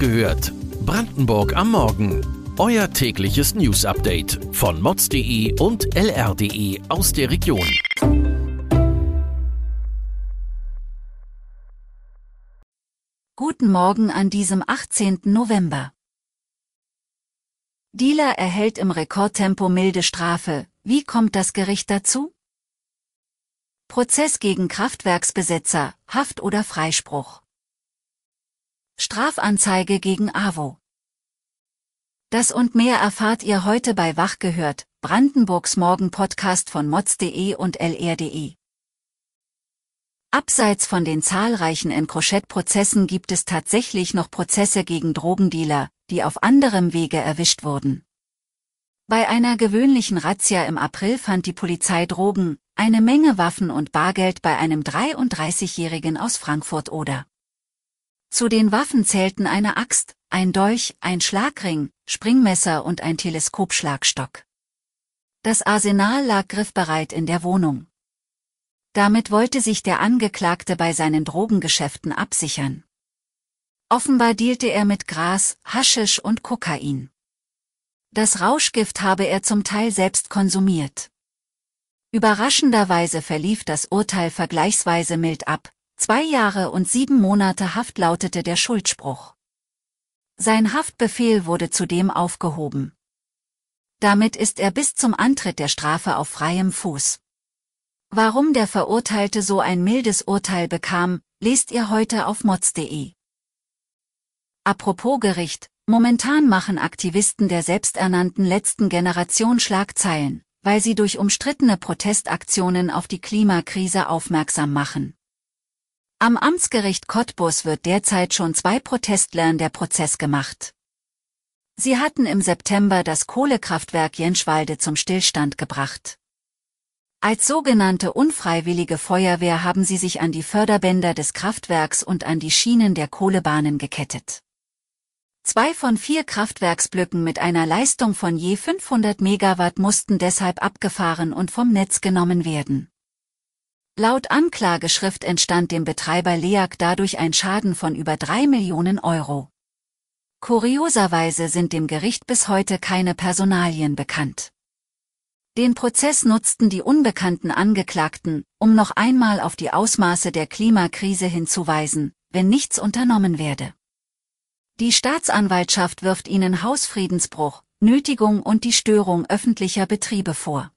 gehört. Brandenburg am Morgen. Euer tägliches News-Update von mods.de und lr.de aus der Region. Guten Morgen an diesem 18. November. Dealer erhält im Rekordtempo milde Strafe. Wie kommt das Gericht dazu? Prozess gegen Kraftwerksbesetzer, Haft oder Freispruch. Strafanzeige gegen AWO. Das und mehr erfahrt ihr heute bei Wach gehört, Brandenburgs Morgen-Podcast von mods.de und lr.de. Abseits von den zahlreichen Encrochet-Prozessen gibt es tatsächlich noch Prozesse gegen Drogendealer, die auf anderem Wege erwischt wurden. Bei einer gewöhnlichen Razzia im April fand die Polizei Drogen, eine Menge Waffen und Bargeld bei einem 33-Jährigen aus Frankfurt-Oder. Zu den Waffen zählten eine Axt, ein Dolch, ein Schlagring, Springmesser und ein Teleskopschlagstock. Das Arsenal lag griffbereit in der Wohnung. Damit wollte sich der Angeklagte bei seinen Drogengeschäften absichern. Offenbar dealte er mit Gras, Haschisch und Kokain. Das Rauschgift habe er zum Teil selbst konsumiert. Überraschenderweise verlief das Urteil vergleichsweise mild ab, zwei Jahre und sieben Monate Haft lautete der Schuldspruch. Sein Haftbefehl wurde zudem aufgehoben. Damit ist er bis zum Antritt der Strafe auf freiem Fuß. Warum der Verurteilte so ein mildes Urteil bekam, lest ihr heute auf mods.de. Apropos Gericht, momentan machen Aktivisten der selbsternannten letzten Generation Schlagzeilen weil sie durch umstrittene Protestaktionen auf die Klimakrise aufmerksam machen. Am Amtsgericht Cottbus wird derzeit schon zwei Protestlern der Prozess gemacht. Sie hatten im September das Kohlekraftwerk Jenschwalde zum Stillstand gebracht. Als sogenannte unfreiwillige Feuerwehr haben sie sich an die Förderbänder des Kraftwerks und an die Schienen der Kohlebahnen gekettet. Zwei von vier Kraftwerksblöcken mit einer Leistung von je 500 Megawatt mussten deshalb abgefahren und vom Netz genommen werden. Laut Anklageschrift entstand dem Betreiber LEAG dadurch ein Schaden von über drei Millionen Euro. Kurioserweise sind dem Gericht bis heute keine Personalien bekannt. Den Prozess nutzten die unbekannten Angeklagten, um noch einmal auf die Ausmaße der Klimakrise hinzuweisen, wenn nichts unternommen werde. Die Staatsanwaltschaft wirft ihnen Hausfriedensbruch, Nötigung und die Störung öffentlicher Betriebe vor.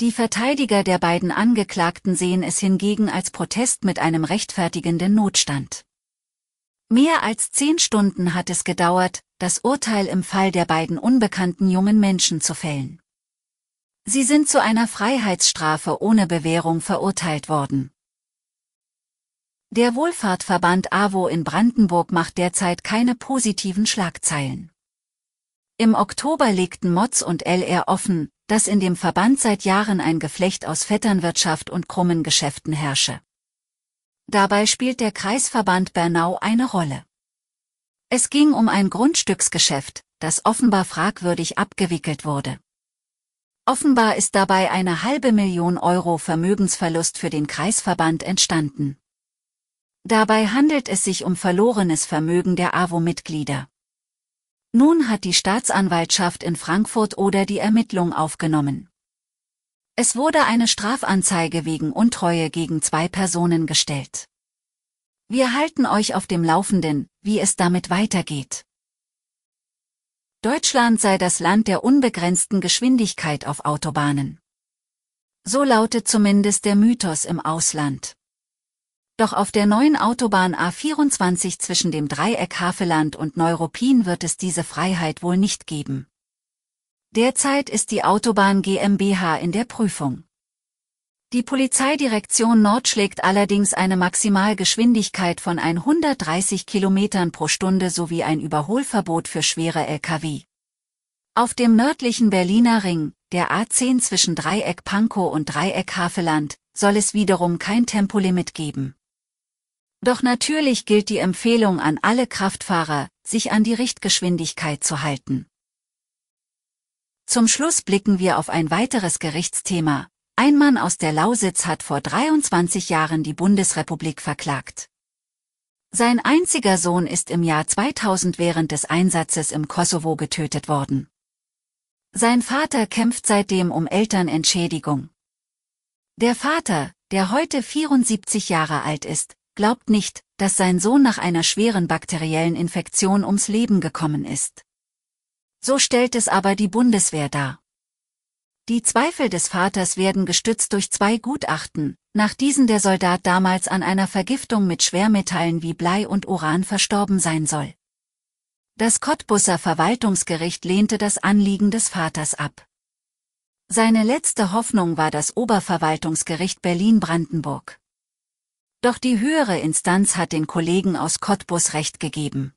Die Verteidiger der beiden Angeklagten sehen es hingegen als Protest mit einem rechtfertigenden Notstand. Mehr als zehn Stunden hat es gedauert, das Urteil im Fall der beiden unbekannten jungen Menschen zu fällen. Sie sind zu einer Freiheitsstrafe ohne Bewährung verurteilt worden. Der Wohlfahrtverband AWO in Brandenburg macht derzeit keine positiven Schlagzeilen. Im Oktober legten Mods und LR offen, dass in dem Verband seit Jahren ein Geflecht aus Vetternwirtschaft und krummen Geschäften herrsche. Dabei spielt der Kreisverband Bernau eine Rolle. Es ging um ein Grundstücksgeschäft, das offenbar fragwürdig abgewickelt wurde. Offenbar ist dabei eine halbe Million Euro Vermögensverlust für den Kreisverband entstanden. Dabei handelt es sich um verlorenes Vermögen der AWO-Mitglieder. Nun hat die Staatsanwaltschaft in Frankfurt oder die Ermittlung aufgenommen. Es wurde eine Strafanzeige wegen Untreue gegen zwei Personen gestellt. Wir halten euch auf dem Laufenden, wie es damit weitergeht. Deutschland sei das Land der unbegrenzten Geschwindigkeit auf Autobahnen. So lautet zumindest der Mythos im Ausland. Doch auf der neuen Autobahn A24 zwischen dem Dreieck Haveland und Neuruppin wird es diese Freiheit wohl nicht geben. Derzeit ist die Autobahn GmbH in der Prüfung. Die Polizeidirektion Nord schlägt allerdings eine Maximalgeschwindigkeit von 130 km pro Stunde sowie ein Überholverbot für schwere Lkw. Auf dem nördlichen Berliner Ring, der A10 zwischen Dreieck Pankow und Dreieck Haveland, soll es wiederum kein Tempolimit geben. Doch natürlich gilt die Empfehlung an alle Kraftfahrer, sich an die Richtgeschwindigkeit zu halten. Zum Schluss blicken wir auf ein weiteres Gerichtsthema. Ein Mann aus der Lausitz hat vor 23 Jahren die Bundesrepublik verklagt. Sein einziger Sohn ist im Jahr 2000 während des Einsatzes im Kosovo getötet worden. Sein Vater kämpft seitdem um Elternentschädigung. Der Vater, der heute 74 Jahre alt ist, glaubt nicht, dass sein Sohn nach einer schweren bakteriellen Infektion ums Leben gekommen ist. So stellt es aber die Bundeswehr dar. Die Zweifel des Vaters werden gestützt durch zwei Gutachten, nach diesen der Soldat damals an einer Vergiftung mit Schwermetallen wie Blei und Uran verstorben sein soll. Das Cottbusser Verwaltungsgericht lehnte das Anliegen des Vaters ab. Seine letzte Hoffnung war das Oberverwaltungsgericht Berlin-Brandenburg. Doch die höhere Instanz hat den Kollegen aus Cottbus Recht gegeben.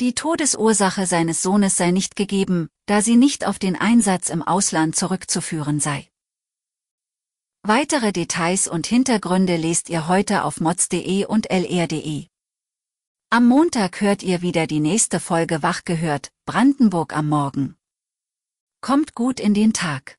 Die Todesursache seines Sohnes sei nicht gegeben, da sie nicht auf den Einsatz im Ausland zurückzuführen sei. Weitere Details und Hintergründe lest ihr heute auf mods.de und lr.de. Am Montag hört ihr wieder die nächste Folge Wach gehört, Brandenburg am Morgen. Kommt gut in den Tag.